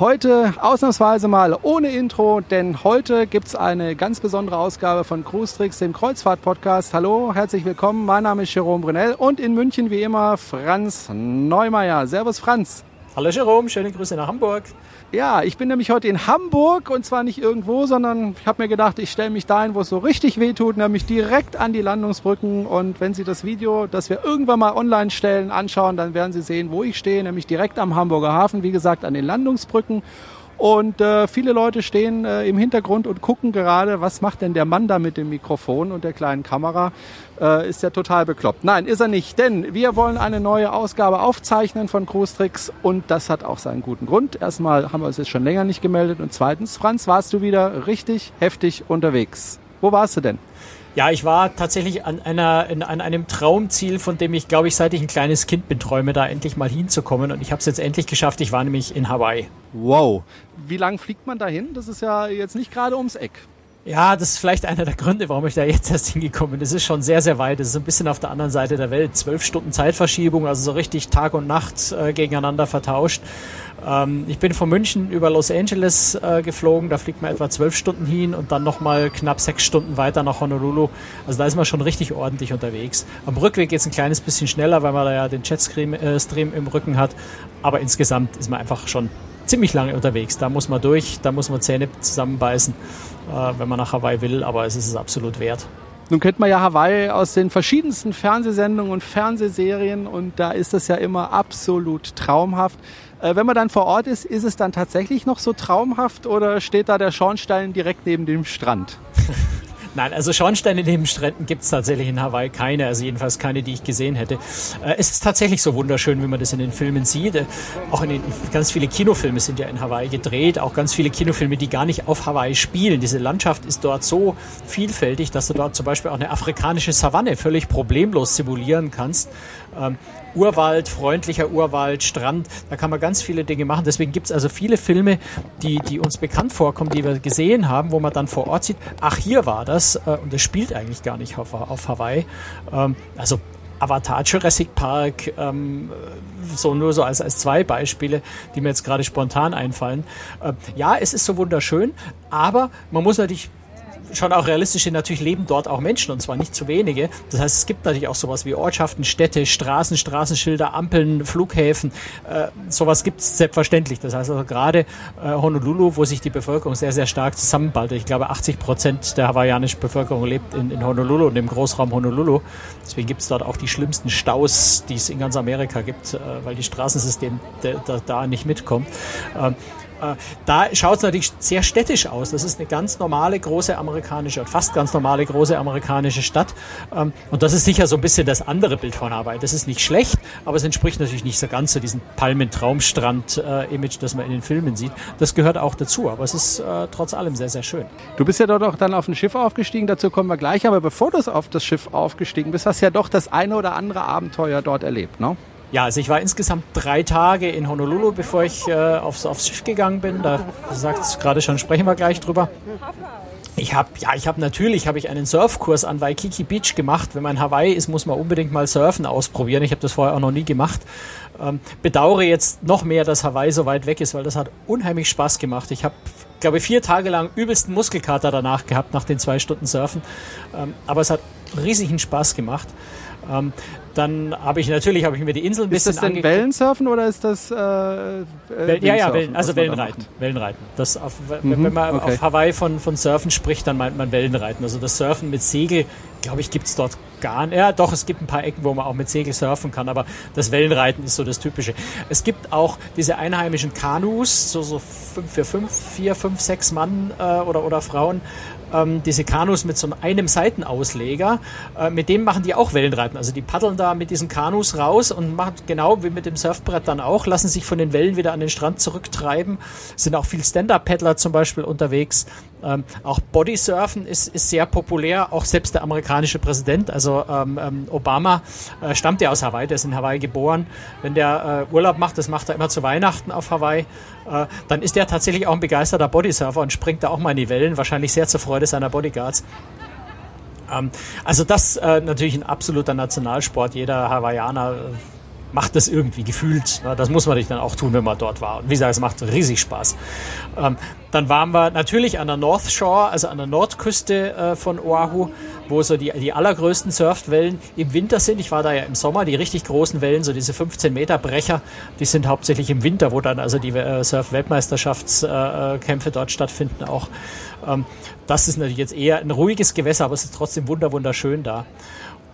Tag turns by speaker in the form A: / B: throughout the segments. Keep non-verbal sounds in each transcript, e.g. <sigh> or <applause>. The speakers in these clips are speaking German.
A: Heute ausnahmsweise mal ohne Intro, denn heute gibt's eine ganz besondere Ausgabe von Cruise Tricks, dem Kreuzfahrt-Podcast. Hallo, herzlich willkommen. Mein Name ist Jerome Brunel und in München wie immer Franz Neumeier. Servus Franz.
B: Hallo Jerome, schöne Grüße nach Hamburg.
A: Ja, ich bin nämlich heute in Hamburg und zwar nicht irgendwo, sondern ich habe mir gedacht, ich stelle mich dahin, wo es so richtig weh tut, nämlich direkt an die Landungsbrücken. Und wenn Sie das Video, das wir irgendwann mal online stellen, anschauen, dann werden Sie sehen, wo ich stehe, nämlich direkt am Hamburger Hafen, wie gesagt, an den Landungsbrücken. Und äh, viele Leute stehen äh, im Hintergrund und gucken gerade, was macht denn der Mann da mit dem Mikrofon und der kleinen Kamera. Äh, ist ja total bekloppt. Nein, ist er nicht, denn wir wollen eine neue Ausgabe aufzeichnen von Cruise Tricks und das hat auch seinen guten Grund. Erstmal haben wir uns jetzt schon länger nicht gemeldet und zweitens, Franz, warst du wieder richtig heftig unterwegs. Wo warst du denn?
B: Ja, ich war tatsächlich an, einer, an einem Traumziel, von dem ich, glaube ich, seit ich ein kleines Kind bin, träume, da endlich mal hinzukommen. Und ich habe es jetzt endlich geschafft. Ich war nämlich in Hawaii.
A: Wow. Wie lang fliegt man dahin? Das ist ja jetzt nicht gerade ums Eck.
B: Ja, das ist vielleicht einer der Gründe, warum ich da jetzt erst hingekommen bin. Das ist schon sehr, sehr weit. Das ist ein bisschen auf der anderen Seite der Welt. Zwölf Stunden Zeitverschiebung, also so richtig Tag und Nacht äh, gegeneinander vertauscht. Ähm, ich bin von München über Los Angeles äh, geflogen. Da fliegt man etwa zwölf Stunden hin und dann nochmal knapp sechs Stunden weiter nach Honolulu. Also da ist man schon richtig ordentlich unterwegs. Am Rückweg geht es ein kleines bisschen schneller, weil man da ja den Jetstream äh, Stream im Rücken hat. Aber insgesamt ist man einfach schon ziemlich lange unterwegs. Da muss man durch, da muss man Zähne zusammenbeißen wenn man nach Hawaii will, aber es ist es absolut wert.
A: Nun kennt man ja Hawaii aus den verschiedensten Fernsehsendungen und Fernsehserien und da ist es ja immer absolut traumhaft. Äh, wenn man dann vor Ort ist, ist es dann tatsächlich noch so traumhaft oder steht da der Schornstein direkt neben dem Strand? <laughs>
B: Nein, also Schornsteine neben Stränden gibt es tatsächlich in Hawaii keine, also jedenfalls keine, die ich gesehen hätte. Äh, es ist tatsächlich so wunderschön, wie man das in den Filmen sieht. Äh, auch in den, ganz viele Kinofilme sind ja in Hawaii gedreht, auch ganz viele Kinofilme, die gar nicht auf Hawaii spielen. Diese Landschaft ist dort so vielfältig, dass du dort zum Beispiel auch eine afrikanische Savanne völlig problemlos simulieren kannst. Ähm, Urwald, freundlicher Urwald, Strand, da kann man ganz viele Dinge machen. Deswegen gibt es also viele Filme, die, die uns bekannt vorkommen, die wir gesehen haben, wo man dann vor Ort sieht, ach, hier war das äh, und das spielt eigentlich gar nicht auf, auf Hawaii. Ähm, also Avatar Jurassic Park, ähm, so nur so als, als zwei Beispiele, die mir jetzt gerade spontan einfallen. Äh, ja, es ist so wunderschön, aber man muss natürlich schon auch realistisch sind, natürlich leben dort auch Menschen und zwar nicht zu wenige. Das heißt, es gibt natürlich auch sowas wie Ortschaften, Städte, Straßen, Straßenschilder, Ampeln, Flughäfen. Äh, sowas gibt es selbstverständlich. Das heißt also gerade äh, Honolulu, wo sich die Bevölkerung sehr, sehr stark zusammenballt. Ich glaube, 80 Prozent der hawaiianischen Bevölkerung lebt in, in Honolulu und im Großraum Honolulu. Deswegen gibt es dort auch die schlimmsten Staus, die es in ganz Amerika gibt, äh, weil die Straßensystem da nicht mitkommt. Ähm, äh, da schaut es natürlich sehr städtisch aus. Das ist eine ganz normale große amerikanische, fast ganz normale große amerikanische Stadt. Ähm, und das ist sicher so ein bisschen das andere Bild von Hawaii. Das ist nicht schlecht, aber es entspricht natürlich nicht so ganz zu diesem Palmentraumstrand-Image, das man in den Filmen sieht. Das gehört auch dazu, aber es ist äh, trotz allem sehr, sehr schön.
A: Du bist ja dort auch dann auf ein Schiff aufgestiegen, dazu kommen wir gleich. Aber bevor du auf das Schiff aufgestiegen bist, hast du ja doch das eine oder andere Abenteuer dort erlebt, ne?
B: Ja, also ich war insgesamt drei Tage in Honolulu, bevor ich äh, aufs, aufs Schiff gegangen bin. Da sagt es gerade schon, sprechen wir gleich drüber. Ich habe ja, ich habe natürlich habe ich einen Surfkurs an Waikiki Beach gemacht. Wenn man in Hawaii ist, muss man unbedingt mal Surfen ausprobieren. Ich habe das vorher auch noch nie gemacht. Ähm, bedauere jetzt noch mehr, dass Hawaii so weit weg ist, weil das hat unheimlich Spaß gemacht. Ich habe glaube vier Tage lang übelsten Muskelkater danach gehabt nach den zwei Stunden Surfen. Ähm, aber es hat riesigen Spaß gemacht. Ähm, dann habe ich natürlich habe ich mir die Insel ein
A: ist
B: bisschen
A: Ist das denn Wellensurfen oder ist das äh, äh,
B: Ja, ja, Wellen, also Wellenreiten. Wellenreiten. Das auf, mhm, wenn man okay. auf Hawaii von, von Surfen spricht, dann meint man Wellenreiten. Also das Surfen mit Segel, glaube ich, gibt es dort gar nicht. Ja, doch, es gibt ein paar Ecken, wo man auch mit Segel surfen kann, aber das Wellenreiten ist so das Typische. Es gibt auch diese einheimischen Kanus, so, so fünf, für fünf, vier, fünf, sechs Mann äh, oder, oder Frauen, ähm, diese Kanus mit so einem Seitenausleger, äh, mit dem machen die auch Wellenreiten. Also die paddeln da mit diesen Kanus raus und machen genau wie mit dem Surfbrett dann auch, lassen sich von den Wellen wieder an den Strand zurücktreiben. Sind auch viel Stand-Up-Paddler zum Beispiel unterwegs. Ähm, auch Bodysurfen ist, ist sehr populär, auch selbst der amerikanische Präsident, also ähm, ähm, Obama, äh, stammt ja aus Hawaii, der ist in Hawaii geboren. Wenn der äh, Urlaub macht, das macht er immer zu Weihnachten auf Hawaii, äh, dann ist er tatsächlich auch ein begeisterter Bodysurfer und springt da auch mal in die Wellen, wahrscheinlich sehr zur Freude seiner Bodyguards. Ähm, also das äh, natürlich ein absoluter Nationalsport. Jeder Hawaiianer macht das irgendwie gefühlt. Das muss man nicht dann auch tun, wenn man dort war. Und wie gesagt, es macht riesig Spaß. Ähm, dann waren wir natürlich an der North Shore, also an der Nordküste äh, von Oahu, wo so die, die allergrößten Surfwellen im Winter sind. Ich war da ja im Sommer, die richtig großen Wellen, so diese 15 Meter Brecher, die sind hauptsächlich im Winter, wo dann also die äh, Surf-Weltmeisterschaftskämpfe dort stattfinden auch. Ähm, das ist natürlich jetzt eher ein ruhiges Gewässer, aber es ist trotzdem wunderschön da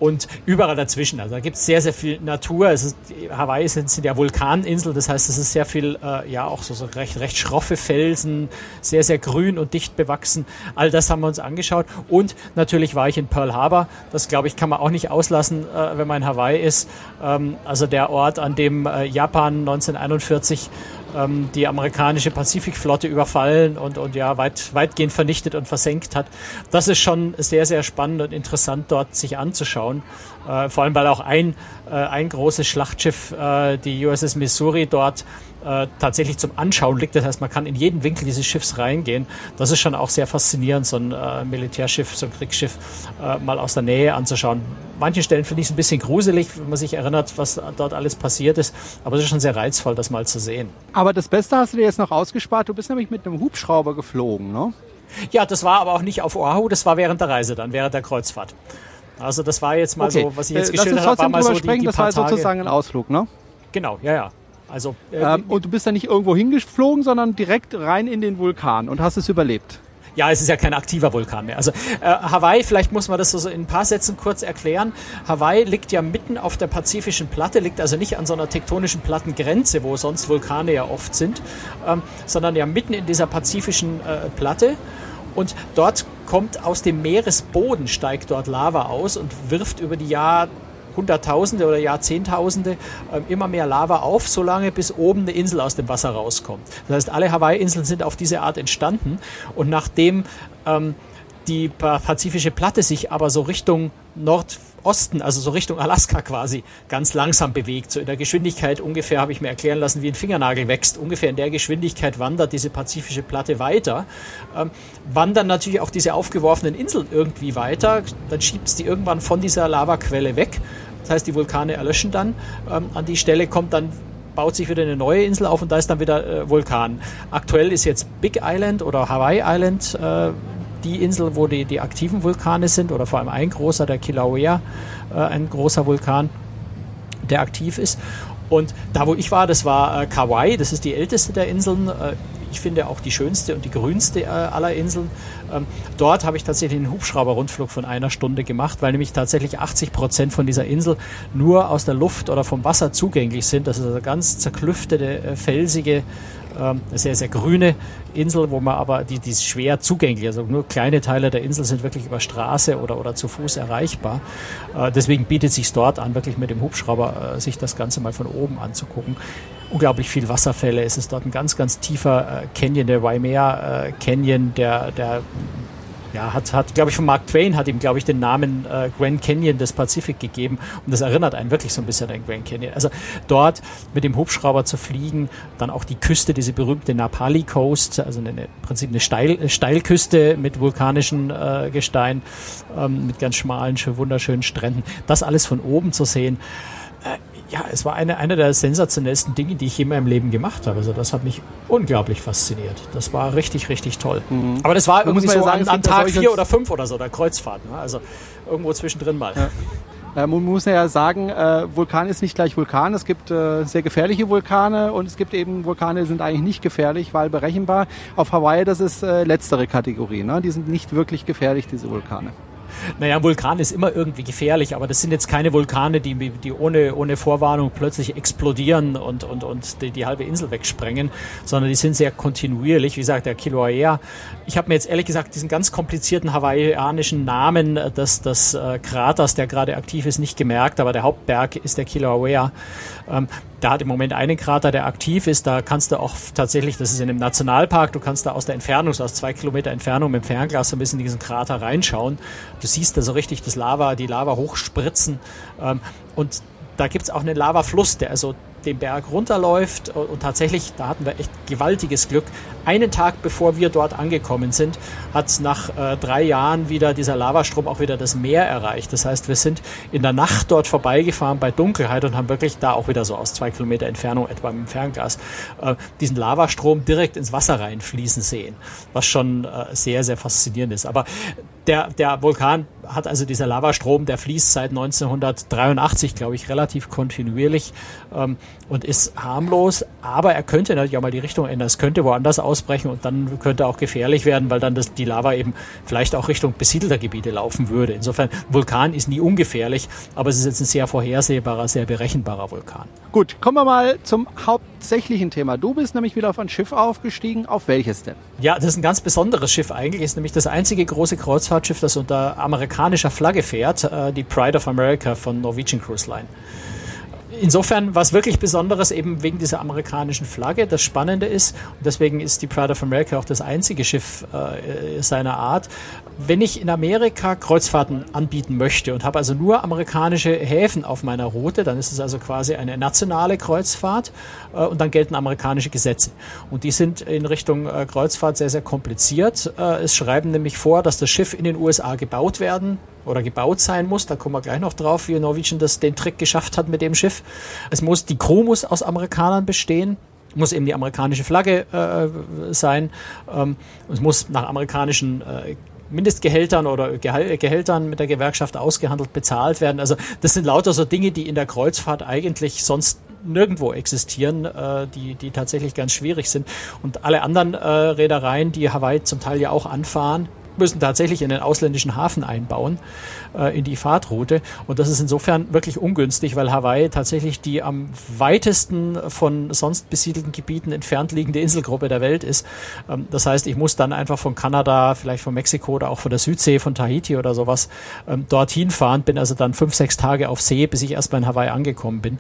B: und überall dazwischen. Also da gibt es sehr, sehr viel Natur. Es ist, Hawaii sind, sind ja Vulkaninseln, das heißt, es ist sehr viel, äh, ja, auch so, so recht, recht schroffe Felsen, sehr, sehr grün und dicht bewachsen. All das haben wir uns angeschaut. Und natürlich war ich in Pearl Harbor. Das, glaube ich, kann man auch nicht auslassen, äh, wenn man in Hawaii ist. Ähm, also der Ort, an dem äh, Japan 1941 ähm, die amerikanische Pazifikflotte überfallen und, und ja, weit, weitgehend vernichtet und versenkt hat. Das ist schon sehr, sehr spannend und interessant dort sich anzuschauen. Äh, vor allem, weil auch ein, äh, ein großes Schlachtschiff, äh, die USS Missouri, dort äh, tatsächlich zum Anschauen liegt. Das heißt, man kann in jeden Winkel dieses Schiffs reingehen. Das ist schon auch sehr faszinierend, so ein äh, Militärschiff, so ein Kriegsschiff äh, mal aus der Nähe anzuschauen. Manchen Stellen finde ich es ein bisschen gruselig, wenn man sich erinnert, was dort alles passiert ist. Aber es ist schon sehr reizvoll, das mal zu sehen.
A: Aber das Beste hast du dir jetzt noch ausgespart. Du bist nämlich mit einem Hubschrauber geflogen, ne?
B: Ja, das war aber auch nicht auf Oahu, das war während der Reise dann, während der Kreuzfahrt. Also das war jetzt mal okay. so, was ich jetzt äh, geschildert habe, war mal so
A: die, die Das war sozusagen ein Ausflug, ne?
B: Genau, ja, ja. Also,
A: äh, ähm, und du bist da nicht irgendwo hingeflogen, sondern direkt rein in den Vulkan und hast es überlebt.
B: Ja, es ist ja kein aktiver Vulkan mehr. Also äh, Hawaii, vielleicht muss man das so in ein paar Sätzen kurz erklären. Hawaii liegt ja mitten auf der pazifischen Platte, liegt also nicht an so einer tektonischen Plattengrenze, wo sonst Vulkane ja oft sind, ähm, sondern ja mitten in dieser pazifischen äh, Platte. Und dort kommt aus dem Meeresboden, steigt dort Lava aus und wirft über die Jahr Hunderttausende oder Jahrzehntausende äh, immer mehr Lava auf, solange bis oben eine Insel aus dem Wasser rauskommt. Das heißt, alle Hawaii-Inseln sind auf diese Art entstanden und nachdem ähm, die pazifische Platte sich aber so Richtung Nordosten, also so Richtung Alaska quasi, ganz langsam bewegt. So in der Geschwindigkeit ungefähr, habe ich mir erklären lassen, wie ein Fingernagel wächst. Ungefähr in der Geschwindigkeit wandert diese pazifische Platte weiter. Ähm, wandern natürlich auch diese aufgeworfenen Inseln irgendwie weiter. Dann schiebt es die irgendwann von dieser Lavaquelle weg. Das heißt, die Vulkane erlöschen dann. Ähm, an die Stelle kommt dann baut sich wieder eine neue Insel auf und da ist dann wieder äh, Vulkan. Aktuell ist jetzt Big Island oder Hawaii Island äh, die Insel, wo die, die aktiven Vulkane sind oder vor allem ein großer, der Kilauea, äh, ein großer Vulkan, der aktiv ist. Und da, wo ich war, das war äh, Kauai, das ist die älteste der Inseln. Äh, ich finde auch die schönste und die grünste äh, aller Inseln. Ähm, dort habe ich tatsächlich einen Hubschrauberrundflug von einer Stunde gemacht, weil nämlich tatsächlich 80 Prozent von dieser Insel nur aus der Luft oder vom Wasser zugänglich sind. Das ist eine ganz zerklüftete, äh, felsige, ähm, sehr, sehr grüne Insel, wo man aber, die, die ist schwer zugänglich. Also nur kleine Teile der Insel sind wirklich über Straße oder, oder zu Fuß erreichbar. Äh, deswegen bietet sich dort an, wirklich mit dem Hubschrauber sich das Ganze mal von oben anzugucken unglaublich viel Wasserfälle. Es ist dort ein ganz, ganz tiefer äh, Canyon, der Waimea äh, Canyon, der, der ja, hat, hat glaube ich, von Mark Twain hat ihm, glaube ich, den Namen äh, Grand Canyon des Pazifik gegeben. Und das erinnert einen wirklich so ein bisschen an Grand Canyon. Also dort mit dem Hubschrauber zu fliegen, dann auch die Küste, diese berühmte Napali Coast, also eine, im Prinzip eine Steil, Steilküste mit vulkanischen äh, Gestein, ähm, mit ganz schmalen, wunderschönen Stränden. Das alles von oben zu sehen. Ja, es war eine, eine der sensationellsten Dinge, die ich je in meinem Leben gemacht habe. Also das hat mich unglaublich fasziniert. Das war richtig, richtig toll. Mhm. Aber das war irgendwie so sagen, an, an Tag vier oder fünf oder so, der Kreuzfahrt. Ne? Also irgendwo zwischendrin mal. Ja.
A: Man muss ja sagen, äh, Vulkan ist nicht gleich Vulkan. Es gibt äh, sehr gefährliche Vulkane und es gibt eben Vulkane, die sind eigentlich nicht gefährlich, weil berechenbar. Auf Hawaii, das ist äh, letztere Kategorie. Ne? Die sind nicht wirklich gefährlich, diese Vulkane.
B: Naja, ein Vulkan ist immer irgendwie gefährlich, aber das sind jetzt keine Vulkane, die, die ohne, ohne Vorwarnung plötzlich explodieren und, und, und die, die halbe Insel wegsprengen, sondern die sind sehr kontinuierlich. Wie gesagt, der Kilauea. Ich habe mir jetzt ehrlich gesagt diesen ganz komplizierten hawaiianischen Namen des, des äh, Kraters, der gerade aktiv ist, nicht gemerkt, aber der Hauptberg ist der Kilauea. Ähm, der hat im Moment einen Krater, der aktiv ist. Da kannst du auch tatsächlich, das ist in einem Nationalpark, du kannst da aus der Entfernung, so aus zwei Kilometer Entfernung mit dem Fernglas so ein bisschen in diesen Krater reinschauen. Du siehst da so richtig das Lava, die Lava hochspritzen. Ähm, und da gibt's auch einen Lavafluss, der also den Berg runterläuft und tatsächlich, da hatten wir echt gewaltiges Glück. Einen Tag bevor wir dort angekommen sind, hat nach äh, drei Jahren wieder dieser Lavastrom auch wieder das Meer erreicht. Das heißt, wir sind in der Nacht dort vorbeigefahren bei Dunkelheit und haben wirklich da auch wieder so aus zwei Kilometer Entfernung etwa im Fernglas äh, diesen Lavastrom direkt ins Wasser reinfließen sehen, was schon äh, sehr, sehr faszinierend ist. Aber der, der Vulkan hat also dieser Lavastrom, der fließt seit 1983, glaube ich, relativ kontinuierlich ähm, und ist harmlos, aber er könnte natürlich auch mal die Richtung ändern. Es könnte woanders ausbrechen und dann könnte auch gefährlich werden, weil dann das, die Lava eben vielleicht auch Richtung besiedelter Gebiete laufen würde. Insofern, Vulkan ist nie ungefährlich, aber es ist jetzt ein sehr vorhersehbarer, sehr berechenbarer Vulkan.
A: Gut, kommen wir mal zum hauptsächlichen Thema. Du bist nämlich wieder auf ein Schiff aufgestiegen. Auf welches denn?
B: Ja, das ist ein ganz besonderes Schiff eigentlich. Ist nämlich das einzige große Kreuzfahrtschiff, das unter amerikanischer Flagge fährt, äh, die Pride of America von Norwegian Cruise Line insofern was wirklich Besonderes eben wegen dieser amerikanischen Flagge. Das Spannende ist, und deswegen ist die Pride of America auch das einzige Schiff äh, seiner Art, wenn ich in Amerika Kreuzfahrten anbieten möchte und habe also nur amerikanische Häfen auf meiner Route, dann ist es also quasi eine nationale Kreuzfahrt äh, und dann gelten amerikanische Gesetze. Und die sind in Richtung äh, Kreuzfahrt sehr, sehr kompliziert. Äh, es schreiben nämlich vor, dass das Schiff in den USA gebaut werden oder gebaut sein muss. Da kommen wir gleich noch drauf, wie Norwegian das den Trick geschafft hat mit dem Schiff. Es muss die Crew muss aus Amerikanern bestehen muss eben die amerikanische Flagge äh, sein. Ähm, es muss nach amerikanischen äh, Mindestgehältern oder Gehältern mit der Gewerkschaft ausgehandelt bezahlt werden. Also das sind lauter so Dinge, die in der Kreuzfahrt eigentlich sonst nirgendwo existieren, äh, die, die tatsächlich ganz schwierig sind. Und alle anderen äh, Reedereien, die Hawaii zum Teil ja auch anfahren, müssen tatsächlich in den ausländischen Hafen einbauen, äh, in die Fahrtroute. Und das ist insofern wirklich ungünstig, weil Hawaii tatsächlich die am weitesten von sonst besiedelten Gebieten entfernt liegende Inselgruppe der Welt ist. Ähm, das heißt, ich muss dann einfach von Kanada, vielleicht von Mexiko oder auch von der Südsee, von Tahiti oder sowas ähm, dorthin fahren, bin also dann fünf, sechs Tage auf See, bis ich erstmal in Hawaii angekommen bin.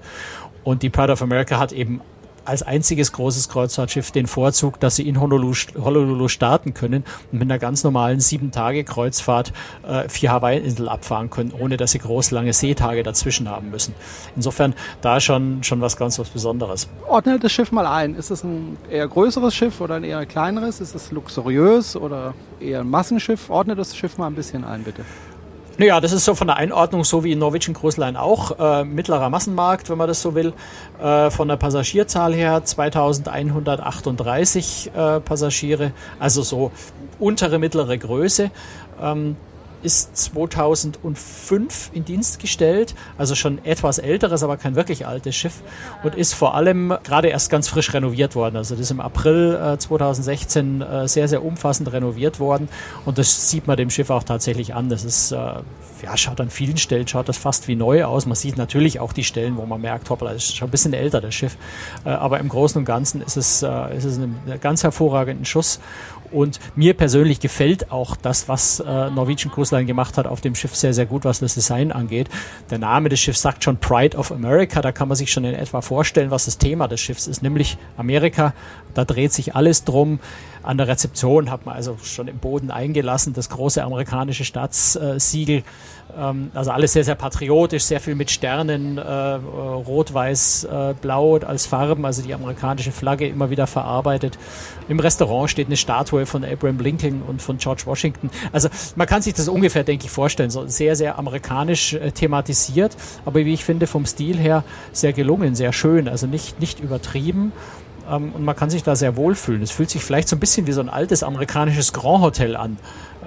B: Und die Pride of America hat eben als einziges großes Kreuzfahrtschiff den Vorzug, dass sie in Honolulu, Honolulu starten können und mit einer ganz normalen sieben-Tage-Kreuzfahrt äh, vier Hawaii-Inseln abfahren können, ohne dass sie groß lange Seetage dazwischen haben müssen. Insofern da schon, schon was ganz was Besonderes.
A: Ordne das Schiff mal ein. Ist es ein eher größeres Schiff oder ein eher kleineres? Ist es luxuriös oder eher ein Massenschiff? Ordne das Schiff mal ein bisschen ein, bitte.
B: Naja, das ist so von der Einordnung so wie in Norwegian Cruise auch. Äh, mittlerer Massenmarkt, wenn man das so will. Äh, von der Passagierzahl her 2138 äh, Passagiere, also so untere, mittlere Größe. Ähm, ist 2005 in Dienst gestellt, also schon etwas älteres, aber kein wirklich altes Schiff und ist vor allem gerade erst ganz frisch renoviert worden. Also das ist im April äh, 2016 äh, sehr, sehr umfassend renoviert worden und das sieht man dem Schiff auch tatsächlich an. Das ist, äh, ja, schaut an vielen Stellen, schaut das fast wie neu aus. Man sieht natürlich auch die Stellen, wo man merkt, hoppla, das ist schon ein bisschen älter, das Schiff. Äh, aber im Großen und Ganzen ist es, äh, ist es ein ganz hervorragenden Schuss und mir persönlich gefällt auch das, was äh, Norwegian Cruise Line gemacht hat auf dem Schiff sehr, sehr gut, was das Design angeht. Der Name des Schiffs sagt schon Pride of America. Da kann man sich schon in etwa vorstellen, was das Thema des Schiffs ist, nämlich Amerika. Da dreht sich alles drum. An der Rezeption hat man also schon im Boden eingelassen, das große amerikanische Staatssiegel. Ähm, also alles sehr, sehr patriotisch, sehr viel mit Sternen, äh, rot, weiß, äh, blau als Farben, also die amerikanische Flagge immer wieder verarbeitet. Im Restaurant steht eine Statue von Abraham Lincoln und von George Washington. Also man kann sich das ungefähr, denke ich, vorstellen. So sehr, sehr amerikanisch äh, thematisiert, aber wie ich finde, vom Stil her sehr gelungen, sehr schön, also nicht, nicht übertrieben ähm, und man kann sich da sehr wohlfühlen. Es fühlt sich vielleicht so ein bisschen wie so ein altes amerikanisches Grand Hotel an,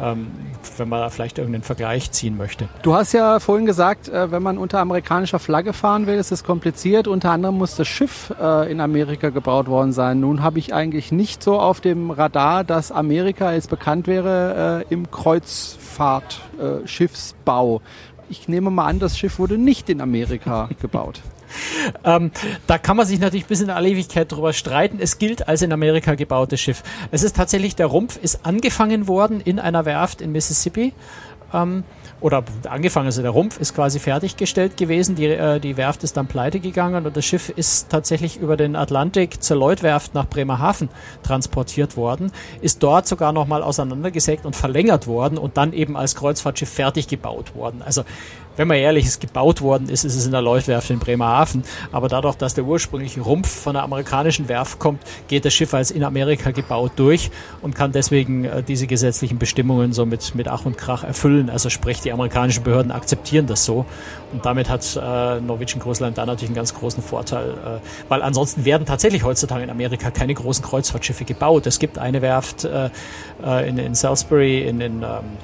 B: ähm, wenn man da vielleicht irgendeinen Vergleich ziehen möchte.
A: Du hast ja vorhin gesagt, äh, wenn man unter amerikanischer Flagge fahren will, ist es kompliziert. Unter anderem muss das Schiff äh, in Amerika gebaut worden sein. Nun habe ich eigentlich nicht so auf dem Radar, dass Amerika jetzt bekannt wäre äh, im Kreuzfahrtschiffsbau. Ich nehme mal an, das Schiff wurde nicht in Amerika <laughs> gebaut.
B: Ähm, da kann man sich natürlich bis in alle Ewigkeit drüber streiten. Es gilt als in Amerika gebautes Schiff. Es ist tatsächlich, der Rumpf ist angefangen worden in einer Werft in Mississippi. Ähm, oder angefangen, also der Rumpf ist quasi fertiggestellt gewesen, die, äh, die Werft ist dann pleite gegangen und das Schiff ist tatsächlich über den Atlantik zur Lloydwerft nach Bremerhaven transportiert worden, ist dort sogar nochmal auseinandergesägt und verlängert worden und dann eben als Kreuzfahrtschiff fertig gebaut worden. Also wenn man ehrlich ist, gebaut worden ist, ist es in der Lloydwerft in Bremerhaven. Aber dadurch, dass der ursprüngliche Rumpf von der amerikanischen Werft kommt, geht das Schiff als in Amerika gebaut durch und kann deswegen äh, diese gesetzlichen Bestimmungen so mit, mit Ach und Krach erfüllen. Also sprich, die amerikanischen Behörden akzeptieren das so. Und damit hat äh, Norwegian Cruise Line da natürlich einen ganz großen Vorteil, äh, weil ansonsten werden tatsächlich heutzutage in Amerika keine großen Kreuzfahrtschiffe gebaut. Es gibt eine Werft äh, äh in, in Salisbury, in, in ähm,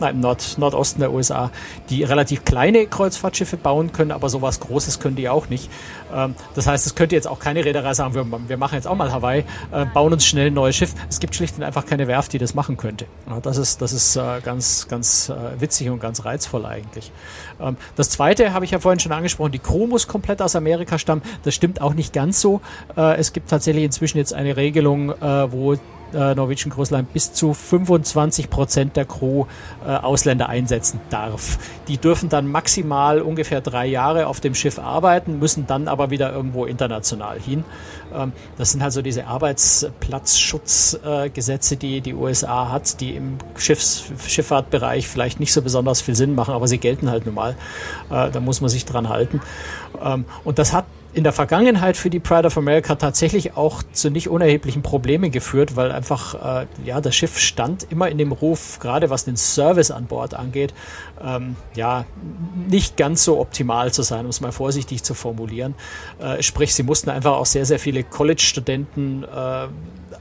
B: nein, im Nord, Nordosten der USA, die relativ kleine Kreuzfahrtschiffe bauen können, aber sowas Großes können die auch nicht. Ähm, das heißt, es könnte jetzt auch keine Reederei sagen, wir, wir machen jetzt auch mal Hawaii, äh, bauen uns schnell ein neues Schiff. Es gibt schlicht und einfach keine Werft, die das machen könnte. Ja, das ist, das ist äh, ganz, ganz äh, witzig und ganz reizvoll eigentlich. Ähm, das zweite habe ich ja vorhin schon angesprochen, die Crew muss komplett aus Amerika stammen. Das stimmt auch nicht ganz so. Äh, es gibt tatsächlich inzwischen jetzt eine Regelung, äh, wo äh, Norwegian Cruise Line bis zu 25 Prozent der Crew äh, Ausländer einsetzen darf. Die dürfen dann maximal ungefähr drei Jahre auf dem Schiff arbeiten, müssen dann aber wieder irgendwo international hin. Ähm, das sind also diese Arbeitsplatzschutzgesetze, äh, die die USA hat, die im Schiffs Schifffahrtbereich vielleicht nicht so besonders viel Sinn machen, aber sie gelten halt nun mal. Äh, da muss man sich dran halten. Ähm, und das hat in der Vergangenheit für die Pride of America tatsächlich auch zu nicht unerheblichen Problemen geführt, weil einfach äh, ja das Schiff stand immer in dem Ruf, gerade was den Service an Bord angeht, ähm, ja nicht ganz so optimal zu sein, um es mal vorsichtig zu formulieren. Äh, sprich, sie mussten einfach auch sehr sehr viele College-Studenten äh,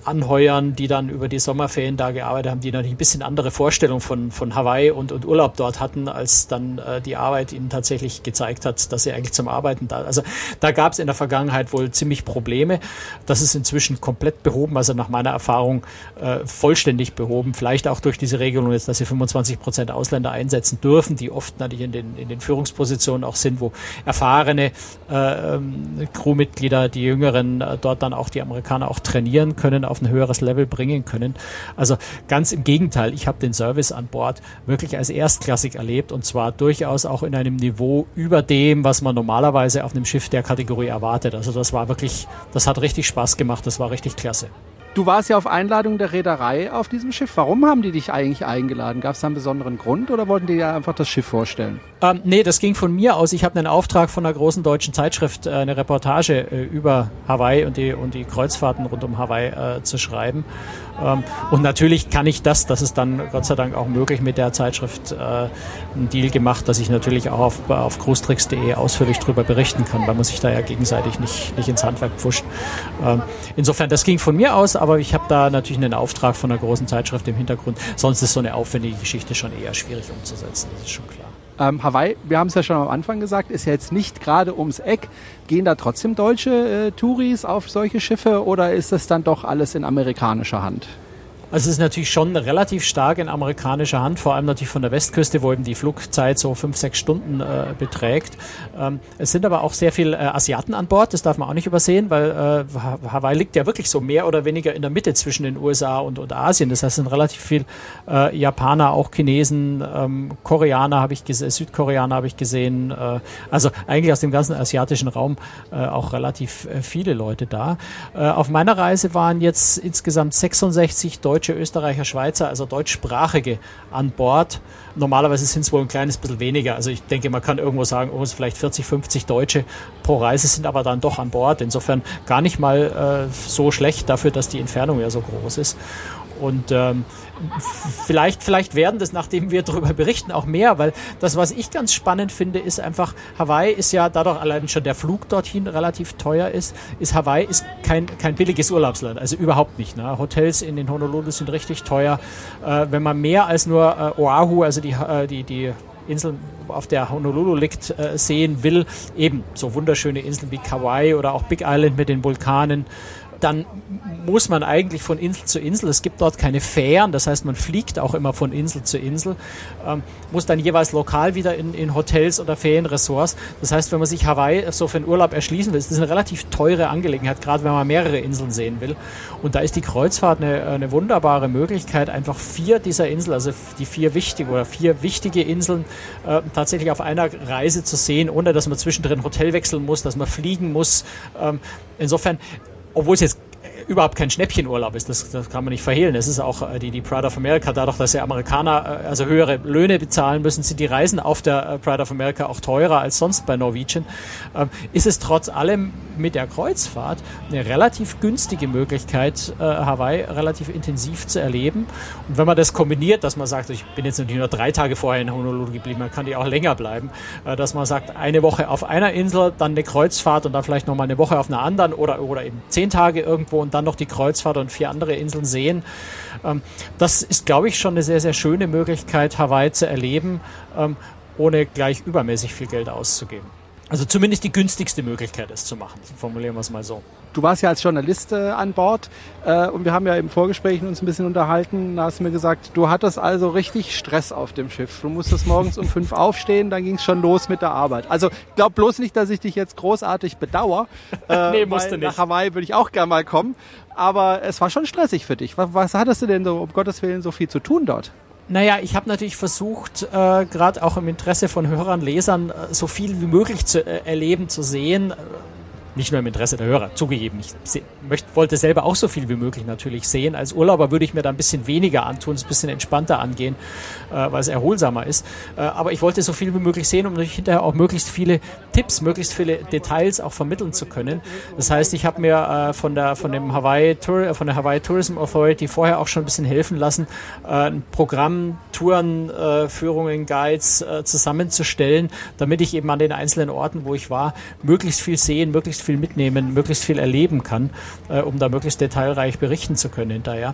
B: anheuern, die dann über die Sommerferien da gearbeitet haben, die natürlich ein bisschen andere Vorstellung von, von Hawaii und, und Urlaub dort hatten, als dann äh, die Arbeit ihnen tatsächlich gezeigt hat, dass sie eigentlich zum Arbeiten da. Also da gab es in der Vergangenheit wohl ziemlich Probleme. Das ist inzwischen komplett behoben, also nach meiner Erfahrung äh, vollständig behoben. Vielleicht auch durch diese Regelung jetzt, dass sie 25 Prozent Ausländer einsetzen dürfen, die oft natürlich in den, in den Führungspositionen auch sind, wo erfahrene äh, ähm, Crewmitglieder, die Jüngeren, äh, dort dann auch die Amerikaner auch trainieren können auf ein höheres Level bringen können. Also ganz im Gegenteil, ich habe den Service an Bord wirklich als erstklassig erlebt und zwar durchaus auch in einem Niveau über dem, was man normalerweise auf einem Schiff der Kategorie erwartet. Also das war wirklich, das hat richtig Spaß gemacht, das war richtig klasse.
A: Du warst ja auf Einladung der Reederei auf diesem Schiff. Warum haben die dich eigentlich eingeladen? Gab es da einen besonderen Grund oder wollten die ja einfach das Schiff vorstellen?
B: Ähm, nee, das ging von mir aus. Ich habe einen Auftrag von einer großen deutschen Zeitschrift, äh, eine Reportage äh, über Hawaii und die, und die Kreuzfahrten rund um Hawaii äh, zu schreiben. Ähm, und natürlich kann ich das, das ist dann Gott sei Dank auch möglich mit der Zeitschrift, äh, einen Deal gemacht, dass ich natürlich auch auf, auf cruestricks.de ausführlich darüber berichten kann, man sich da ja gegenseitig nicht, nicht ins Handwerk pfuscht. Ähm, insofern, das ging von mir aus, aber ich habe da natürlich einen Auftrag von einer großen Zeitschrift im Hintergrund. Sonst ist so eine aufwendige Geschichte schon eher schwierig umzusetzen, das ist schon klar.
A: Ähm, Hawaii, wir haben es ja schon am Anfang gesagt, ist ja jetzt nicht gerade ums Eck. Gehen da trotzdem deutsche äh, Touris auf solche Schiffe oder ist das dann doch alles in amerikanischer Hand?
B: Also es ist natürlich schon relativ stark in amerikanischer Hand, vor allem natürlich von der Westküste, wo eben die Flugzeit so fünf, sechs Stunden äh, beträgt. Ähm, es sind aber auch sehr viele äh, Asiaten an Bord, das darf man auch nicht übersehen, weil äh, Hawaii liegt ja wirklich so mehr oder weniger in der Mitte zwischen den USA und, und Asien. Das heißt, es sind relativ viel äh, Japaner, auch Chinesen, ähm, Koreaner habe ich gesehen, Südkoreaner habe ich gesehen. Äh, also eigentlich aus dem ganzen asiatischen Raum äh, auch relativ viele Leute da. Auf meiner Reise waren jetzt insgesamt 66 Deutsche Deutsche, Österreicher, Schweizer, also deutschsprachige an Bord. Normalerweise sind es wohl ein kleines bisschen weniger. Also ich denke, man kann irgendwo sagen, oh, es sind vielleicht 40, 50 Deutsche pro Reise sind aber dann doch an Bord. Insofern gar nicht mal äh, so schlecht dafür, dass die Entfernung ja so groß ist. Und ähm, vielleicht, vielleicht werden das, nachdem wir darüber berichten, auch mehr, weil das, was ich ganz spannend finde, ist einfach, Hawaii ist ja, dadurch allein schon der Flug dorthin relativ teuer ist, ist Hawaii ist kein, kein billiges Urlaubsland, also überhaupt nicht. Ne? Hotels in den Honolulu sind richtig teuer. Äh, wenn man mehr als nur äh, Oahu, also die, äh, die, die Insel, auf der Honolulu liegt, äh, sehen will, eben so wunderschöne Inseln wie Kauai oder auch Big Island mit den Vulkanen, dann muss man eigentlich von Insel zu Insel, es gibt dort keine Fähren, das heißt man fliegt auch immer von Insel zu Insel, ähm, muss dann jeweils lokal wieder in, in Hotels oder Ferienressorts. Das heißt, wenn man sich Hawaii so für einen Urlaub erschließen will, ist das eine relativ teure Angelegenheit, gerade wenn man mehrere Inseln sehen will. Und da ist die Kreuzfahrt eine, eine wunderbare Möglichkeit, einfach vier dieser Inseln, also die vier wichtige oder vier wichtige Inseln äh, tatsächlich auf einer Reise zu sehen, ohne dass man zwischendrin Hotel wechseln muss, dass man fliegen muss. Ähm, insofern obwohl es jetzt überhaupt kein Schnäppchenurlaub ist. Das, das kann man nicht verhehlen. Es ist auch äh, die, die Pride of America, dadurch, dass ja Amerikaner äh, also höhere Löhne bezahlen müssen, sind die Reisen auf der äh, Pride of America auch teurer als sonst bei Norwegian. Ähm, ist es trotz allem mit der Kreuzfahrt eine relativ günstige Möglichkeit, äh, Hawaii relativ intensiv zu erleben. Und wenn man das kombiniert, dass man sagt, ich bin jetzt natürlich nur drei Tage vorher in Honolulu geblieben, man kann die auch länger bleiben, äh, dass man sagt, eine Woche auf einer Insel, dann eine Kreuzfahrt und dann vielleicht nochmal eine Woche auf einer anderen oder, oder eben zehn Tage irgendwo und dann noch die Kreuzfahrt und vier andere Inseln sehen. Ähm, das ist, glaube ich, schon eine sehr, sehr schöne Möglichkeit, Hawaii zu erleben, ähm, ohne gleich übermäßig viel Geld auszugeben. Also zumindest die günstigste Möglichkeit, es zu machen. Formulieren wir es mal so.
A: Du warst ja als Journalist äh, an Bord äh, und wir haben ja im Vorgespräch uns ein bisschen unterhalten. Da hast du mir gesagt, du hattest also richtig Stress auf dem Schiff. Du musstest morgens um fünf aufstehen, dann ging es schon los mit der Arbeit. Also glaub bloß nicht, dass ich dich jetzt großartig bedauere. <laughs>
B: Äh, nee, musste nicht.
A: Nach Hawaii würde ich auch gerne mal kommen. Aber es war schon stressig für dich. Was, was hattest du denn so, um Gottes Willen, so viel zu tun dort?
B: Naja, ich habe natürlich versucht, äh, gerade auch im Interesse von Hörern, Lesern, äh, so viel wie möglich zu äh, erleben, zu sehen nicht nur im Interesse der Hörer, zugegeben. Ich möchte, wollte selber auch so viel wie möglich natürlich sehen. Als Urlauber würde ich mir da ein bisschen weniger antun, es ein bisschen entspannter angehen, äh, weil es erholsamer ist. Äh, aber ich wollte so viel wie möglich sehen, um hinterher auch möglichst viele Tipps, möglichst viele Details auch vermitteln zu können. Das heißt, ich habe mir äh, von der von dem Hawaii Tour, von der Hawaii Tourism Authority vorher auch schon ein bisschen helfen lassen, äh, ein Programm, Touren, äh, Führungen, Guides äh, zusammenzustellen, damit ich eben an den einzelnen Orten, wo ich war, möglichst viel sehen, möglichst viel mitnehmen, möglichst viel erleben kann, äh, um da möglichst detailreich berichten zu können hinterher.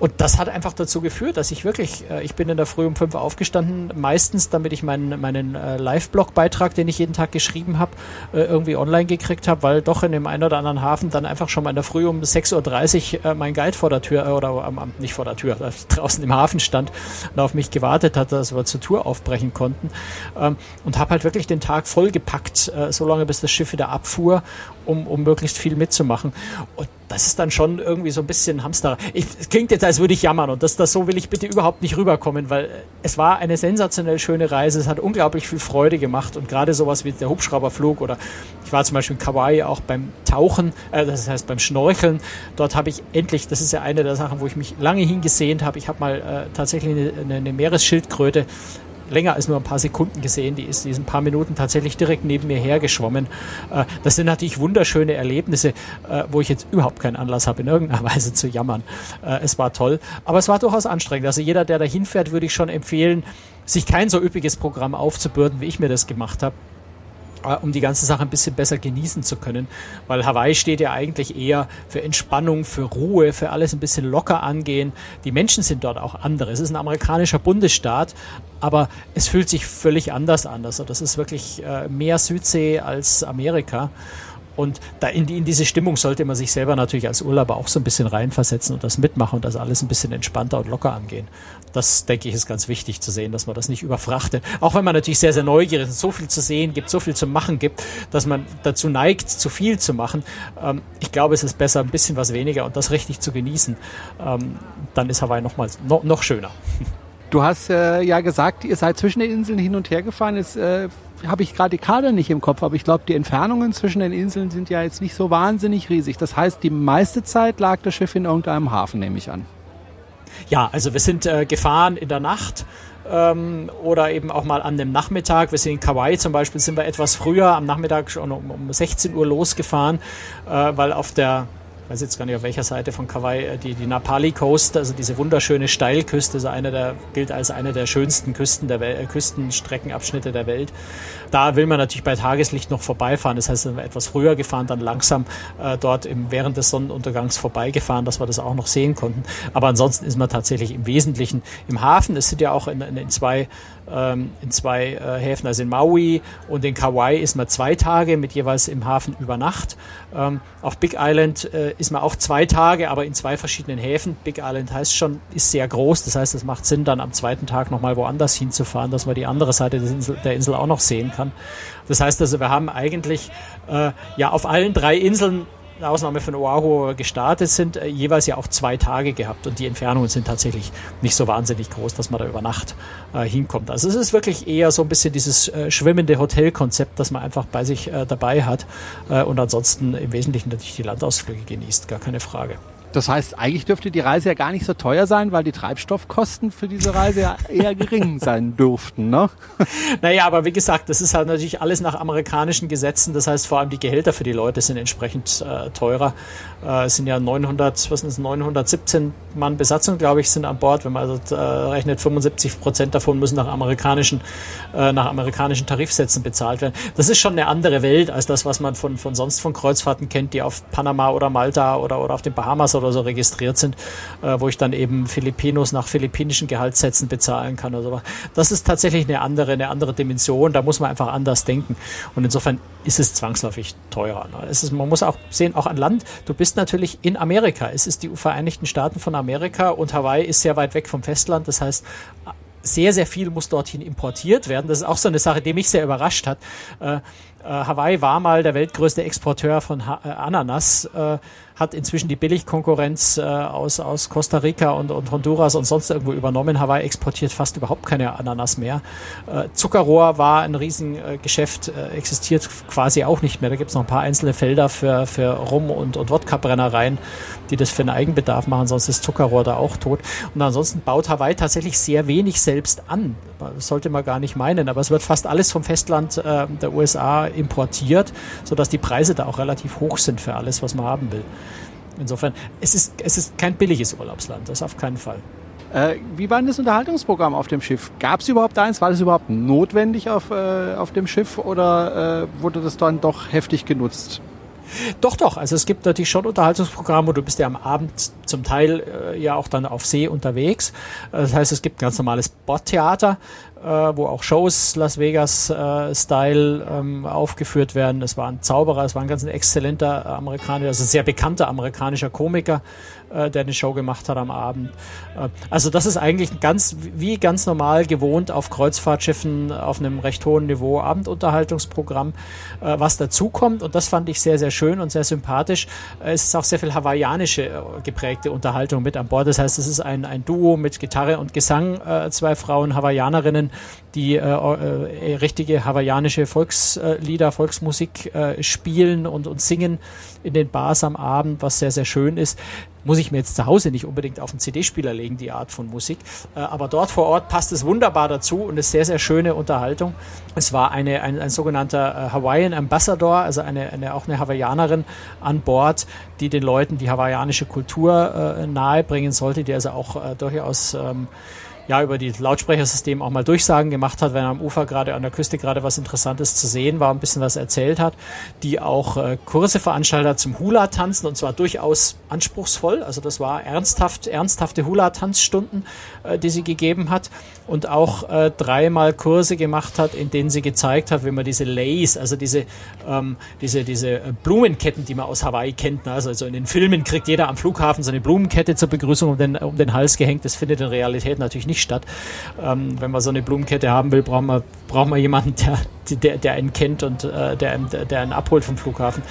B: Und das hat einfach dazu geführt, dass ich wirklich, äh, ich bin in der Früh um fünf aufgestanden, meistens damit ich meinen, meinen äh, Live-Blog-Beitrag, den ich jeden Tag geschrieben habe, äh, irgendwie online gekriegt habe, weil doch in dem einen oder anderen Hafen dann einfach schon mal in der Früh um 6.30 Uhr äh, mein Guide vor der Tür, äh, oder ähm, nicht vor der Tür, <laughs> draußen im Hafen stand und auf mich gewartet hat, dass wir zur Tour aufbrechen konnten. Ähm, und habe halt wirklich den Tag vollgepackt, äh, so lange bis das Schiff wieder abfuhr um, um möglichst viel mitzumachen. Und das ist dann schon irgendwie so ein bisschen Hamster. es klingt jetzt, als würde ich jammern und das, das so will ich bitte überhaupt nicht rüberkommen, weil es war eine sensationell schöne Reise. Es hat unglaublich viel Freude gemacht und gerade sowas wie der Hubschrauberflug oder ich war zum Beispiel in Kauai auch beim Tauchen, äh, das heißt beim Schnorcheln. Dort habe ich endlich, das ist ja eine der Sachen, wo ich mich lange hingesehnt habe. Ich habe mal äh, tatsächlich eine, eine Meeresschildkröte länger als nur ein paar Sekunden gesehen. Die ist diesen paar Minuten tatsächlich direkt neben mir hergeschwommen. Äh, das sind natürlich wunderschöne Erlebnisse, äh, wo ich jetzt überhaupt keinen Anlass habe, in irgendeiner <laughs> Weise zu jammern. Äh, es war toll, aber es war durchaus anstrengend. Also jeder, der da hinfährt, würde ich schon empfehlen, sich kein so üppiges Programm aufzubürden, wie ich mir das gemacht habe um die ganze Sache ein bisschen besser genießen zu können, weil Hawaii steht ja eigentlich eher für Entspannung, für Ruhe, für alles ein bisschen locker angehen. Die Menschen sind dort auch andere. Es ist ein amerikanischer Bundesstaat, aber es fühlt sich völlig anders an. Also das ist wirklich äh, mehr Südsee als Amerika. Und da in, die, in diese Stimmung sollte man sich selber natürlich als Urlauber auch so ein bisschen reinversetzen und das mitmachen und das alles ein bisschen entspannter und locker angehen. Das, denke ich, ist ganz wichtig zu sehen, dass man das nicht überfrachtet. Auch wenn man natürlich sehr, sehr neugierig ist, so viel zu sehen gibt, so viel zu machen gibt, dass man dazu neigt, zu viel zu machen. Ähm, ich glaube, es ist besser, ein bisschen was weniger und das richtig zu genießen. Ähm, dann ist Hawaii noch, mal, noch, noch schöner.
A: Du hast äh, ja gesagt, ihr seid zwischen den Inseln hin und her gefahren. Jetzt äh, habe ich gerade die Karte nicht im Kopf, aber ich glaube, die Entfernungen zwischen den Inseln sind ja jetzt nicht so wahnsinnig riesig. Das heißt, die meiste Zeit lag das Schiff in irgendeinem Hafen, nehme ich an.
B: Ja, also wir sind äh, gefahren in der Nacht ähm, oder eben auch mal an dem Nachmittag. Wir sind in Kauai zum Beispiel, sind wir etwas früher am Nachmittag schon um, um 16 Uhr losgefahren, äh, weil auf der weiß jetzt gar nicht auf welcher Seite von Kauai, äh, die, die Napali Coast, also diese wunderschöne Steilküste, ist eine der, gilt als eine der schönsten Küsten der Welt, äh, Küstenstreckenabschnitte der Welt. Da will man natürlich bei Tageslicht noch vorbeifahren. Das heißt, etwas früher gefahren, dann langsam äh, dort im, während des Sonnenuntergangs vorbeigefahren, dass wir das auch noch sehen konnten. Aber ansonsten ist man tatsächlich im Wesentlichen im Hafen. Es sind ja auch in, in, in zwei in zwei äh, Häfen, also in Maui und in Kauai ist man zwei Tage mit jeweils im Hafen über Nacht. Ähm, auf Big Island äh, ist man auch zwei Tage, aber in zwei verschiedenen Häfen. Big Island heißt schon, ist sehr groß. Das heißt, es macht Sinn, dann am zweiten Tag nochmal woanders hinzufahren, dass man die andere Seite der Insel, der Insel auch noch sehen kann. Das heißt also, wir haben eigentlich äh, ja auf allen drei Inseln Ausnahme von Oahu gestartet sind, äh, jeweils ja auch zwei Tage gehabt und die Entfernungen sind tatsächlich nicht so wahnsinnig groß, dass man da über Nacht äh, hinkommt. Also es ist wirklich eher so ein bisschen dieses äh, schwimmende Hotelkonzept, das man einfach bei sich äh, dabei hat äh, und ansonsten im Wesentlichen natürlich die Landausflüge genießt, gar keine Frage.
A: Das heißt, eigentlich dürfte die Reise ja gar nicht so teuer sein, weil die Treibstoffkosten für diese Reise ja eher gering <laughs> sein dürften, ne? <laughs>
B: Naja, aber wie gesagt, das ist halt natürlich alles nach amerikanischen Gesetzen. Das heißt, vor allem die Gehälter für die Leute sind entsprechend äh, teurer. Äh, es sind ja 900, was sind es, 917 Mann Besatzung, glaube ich, sind an Bord. Wenn man also äh, rechnet, 75 Prozent davon müssen nach amerikanischen, äh, nach amerikanischen Tarifsätzen bezahlt werden. Das ist schon eine andere Welt als das, was man von, von sonst von Kreuzfahrten kennt, die auf Panama oder Malta oder, oder auf den Bahamas oder so registriert sind, äh, wo ich dann eben Filipinos nach philippinischen Gehaltssätzen bezahlen kann oder so. Das ist tatsächlich eine andere, eine andere Dimension. Da muss man einfach anders denken. Und insofern ist es zwangsläufig teurer. Ne? Es ist, man muss auch sehen, auch an Land, du bist natürlich in Amerika. Es ist die Vereinigten Staaten von Amerika und Hawaii ist sehr weit weg vom Festland. Das heißt, sehr, sehr viel muss dorthin importiert werden. Das ist auch so eine Sache, die mich sehr überrascht hat. Äh, äh, Hawaii war mal der weltgrößte Exporteur von ha äh, Ananas. Äh, hat inzwischen die Billigkonkurrenz äh, aus, aus Costa Rica und, und Honduras und sonst irgendwo übernommen. Hawaii exportiert fast überhaupt keine Ananas mehr. Äh, Zuckerrohr war ein Riesengeschäft, äh, existiert quasi auch nicht mehr. Da gibt es noch ein paar einzelne Felder für, für Rum- und, und Wodka-Brennereien, die das für den Eigenbedarf machen, sonst ist Zuckerrohr da auch tot. Und ansonsten baut Hawaii tatsächlich sehr wenig selbst an. Das sollte man gar nicht meinen, aber es wird fast alles vom Festland äh, der USA importiert, sodass die Preise da auch relativ hoch sind für alles, was man haben will. Insofern, es ist, es ist kein billiges Urlaubsland, das auf keinen Fall.
A: Äh, wie war denn das Unterhaltungsprogramm auf dem Schiff? Gab es überhaupt eins? War das überhaupt notwendig auf, äh, auf dem Schiff oder äh, wurde das dann doch heftig genutzt?
B: Doch, doch. Also es gibt natürlich schon Unterhaltungsprogramme. Du bist ja am Abend zum Teil äh, ja auch dann auf See unterwegs. Das heißt, es gibt ganz normales Bordtheater, äh, wo auch Shows Las Vegas-Style äh, ähm, aufgeführt werden. Es war ein Zauberer, es war ein ganz exzellenter Amerikaner, also sehr bekannter amerikanischer Komiker, äh, der eine Show gemacht hat am Abend. Äh, also das ist eigentlich ganz wie ganz normal gewohnt auf Kreuzfahrtschiffen auf einem recht hohen Niveau Abendunterhaltungsprogramm, äh, was dazu kommt und das fand ich sehr sehr schön und sehr sympathisch. Äh, es ist auch sehr viel hawaiianische äh, geprägte Unterhaltung mit an Bord. Das heißt, es ist ein, ein Duo mit Gitarre und Gesang, äh, zwei Frauen Hawaiianerinnen, die richtige hawaiianische Volkslieder, Volksmusik spielen und, und singen in den Bars am Abend, was sehr sehr schön ist muss ich mir jetzt zu Hause nicht unbedingt auf den CD-Spieler legen, die Art von Musik. Äh, aber dort vor Ort passt es wunderbar dazu und ist sehr, sehr schöne Unterhaltung. Es war eine, ein, ein sogenannter äh, Hawaiian Ambassador, also eine, eine, auch eine Hawaiianerin an Bord, die den Leuten die hawaiianische Kultur äh, nahebringen sollte, die also auch äh, durchaus ähm, ja, über die Lautsprechersystem auch mal Durchsagen gemacht hat, wenn am Ufer gerade an der Küste gerade was Interessantes zu sehen war, ein bisschen was erzählt hat, die auch äh, Kurse veranstaltet zum Hula-Tanzen und zwar durchaus anspruchsvoll. Also das war ernsthaft, ernsthafte Hula-Tanzstunden, äh, die sie gegeben hat und auch äh, dreimal Kurse gemacht hat, in denen sie gezeigt hat, wie man diese Lays, also diese, ähm, diese, diese äh, Blumenketten, die man aus Hawaii kennt, ne? also, also in den Filmen kriegt jeder am Flughafen so eine Blumenkette zur Begrüßung um den, um den Hals gehängt. Das findet in Realität natürlich nicht statt. Ähm, wenn man so eine Blumenkette haben will, braucht man, braucht man jemanden, der, der, der einen kennt und äh, der, der einen abholt vom Flughafen.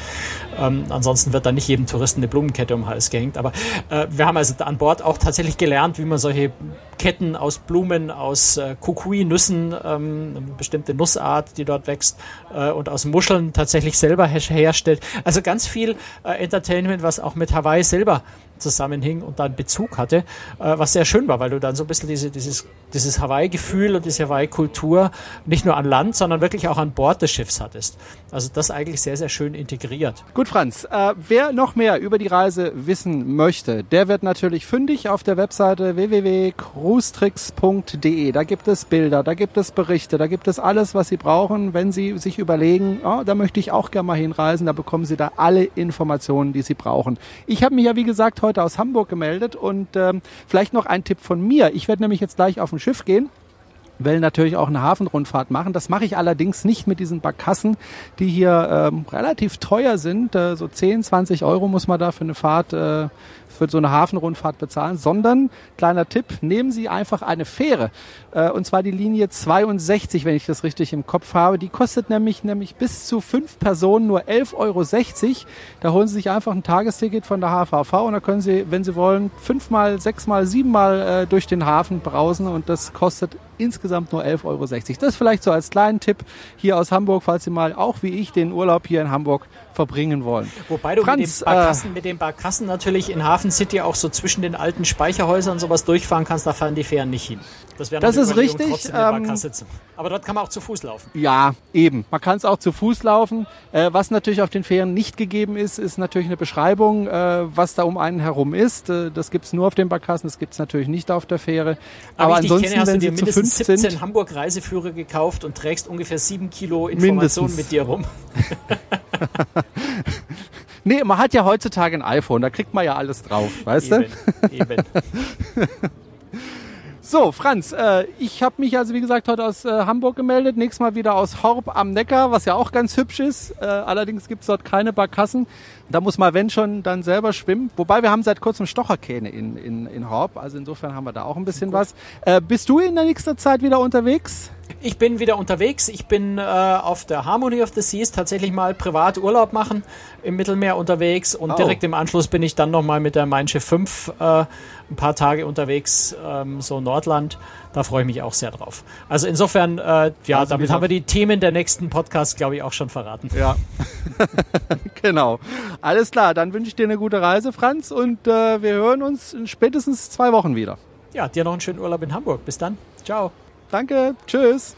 B: Ähm, ansonsten wird da nicht jedem Touristen eine Blumenkette um den Hals gehängt. Aber äh, wir haben also an Bord auch tatsächlich gelernt, wie man solche Ketten aus Blumen, aus äh, Kukui-Nüssen, ähm, eine bestimmte Nussart, die dort wächst, äh, und aus Muscheln tatsächlich selber her herstellt. Also ganz viel äh, Entertainment, was auch mit Hawaii selber zusammenhing und dann Bezug hatte, äh, was sehr schön war, weil du dann so ein bisschen diese, dieses, dieses Hawaii-Gefühl und diese Hawaii-Kultur nicht nur an Land, sondern wirklich auch an Bord des Schiffs hattest. Also das eigentlich sehr, sehr schön integriert.
A: Gut, Franz, äh, wer noch mehr über die Reise wissen möchte, der wird natürlich fündig auf der Webseite www.cruestricks.de. Da gibt es Bilder, da gibt es Berichte, da gibt es alles, was Sie brauchen, wenn Sie sich überlegen, oh, da möchte ich auch gerne mal hinreisen, da bekommen Sie da alle Informationen, die Sie brauchen. Ich habe mich ja, wie gesagt, heute heute aus Hamburg gemeldet und ähm, vielleicht noch ein Tipp von mir. Ich werde nämlich jetzt gleich auf ein Schiff gehen will natürlich auch eine Hafenrundfahrt machen. Das mache ich allerdings nicht mit diesen Barkassen, die hier ähm, relativ teuer sind. Äh, so 10, 20 Euro muss man da für eine Fahrt äh, für so eine Hafenrundfahrt bezahlen, sondern, kleiner Tipp, nehmen Sie einfach eine Fähre. Äh, und zwar die Linie 62, wenn ich das richtig im Kopf habe. Die kostet nämlich, nämlich bis zu fünf Personen nur 11,60 Euro. Da holen Sie sich einfach ein Tagesticket von der HVV und da können Sie, wenn Sie wollen, fünfmal, sechsmal, siebenmal äh, durch den Hafen brausen und das kostet insgesamt nur 11,60 Euro. Das vielleicht so als kleinen Tipp hier aus Hamburg, falls Sie mal auch wie ich den Urlaub hier in Hamburg verbringen wollen.
B: Wobei du Franz, mit, dem Barkassen, äh, mit den Barkassen natürlich in Hafen City auch so zwischen den alten Speicherhäusern sowas durchfahren kannst, da fahren die Fähren nicht hin.
A: Das, das ist richtig.
B: Ähm, Aber dort kann man auch zu Fuß laufen.
A: Ja, eben. Man kann es auch zu Fuß laufen. Äh, was natürlich auf den Fähren nicht gegeben ist, ist natürlich eine Beschreibung, äh, was da um einen herum ist. Äh, das gibt's nur auf den Barkassen, das gibt's natürlich nicht auf der Fähre.
B: Aber, Aber ansonsten, kenne, wenn Sie zu fünf 17 sind, Hamburg Reiseführer gekauft und trägst ungefähr sieben Kilo Informationen mit dir rum. <laughs>
A: nee, man hat ja heutzutage ein iPhone, da kriegt man ja alles drauf, weißt eben, du? Eben. <laughs> So, Franz, äh, ich habe mich also wie gesagt heute aus äh, Hamburg gemeldet, nächstes Mal wieder aus Horb am Neckar, was ja auch ganz hübsch ist. Äh, allerdings gibt's dort keine Barkassen. Da muss man, wenn schon, dann selber schwimmen. Wobei wir haben seit kurzem Stocherkähne in, in, in Horb, also insofern haben wir da auch ein bisschen was. Äh, bist du in der nächsten Zeit wieder unterwegs?
B: Ich bin wieder unterwegs. Ich bin äh, auf der Harmony of the Seas tatsächlich mal privat Urlaub machen im Mittelmeer unterwegs und oh. direkt im Anschluss bin ich dann nochmal mit der Mein Schiff 5 äh, ein paar Tage unterwegs, ähm, so Nordland. Da freue ich mich auch sehr drauf. Also insofern, äh, ja, also damit haben wir die Themen der nächsten Podcasts, glaube ich, auch schon verraten.
A: Ja, <laughs> genau. Alles klar, dann wünsche ich dir eine gute Reise, Franz, und äh, wir hören uns in spätestens zwei Wochen wieder.
B: Ja, dir noch einen schönen Urlaub in Hamburg. Bis dann. Ciao.
A: Danke. Tschüss.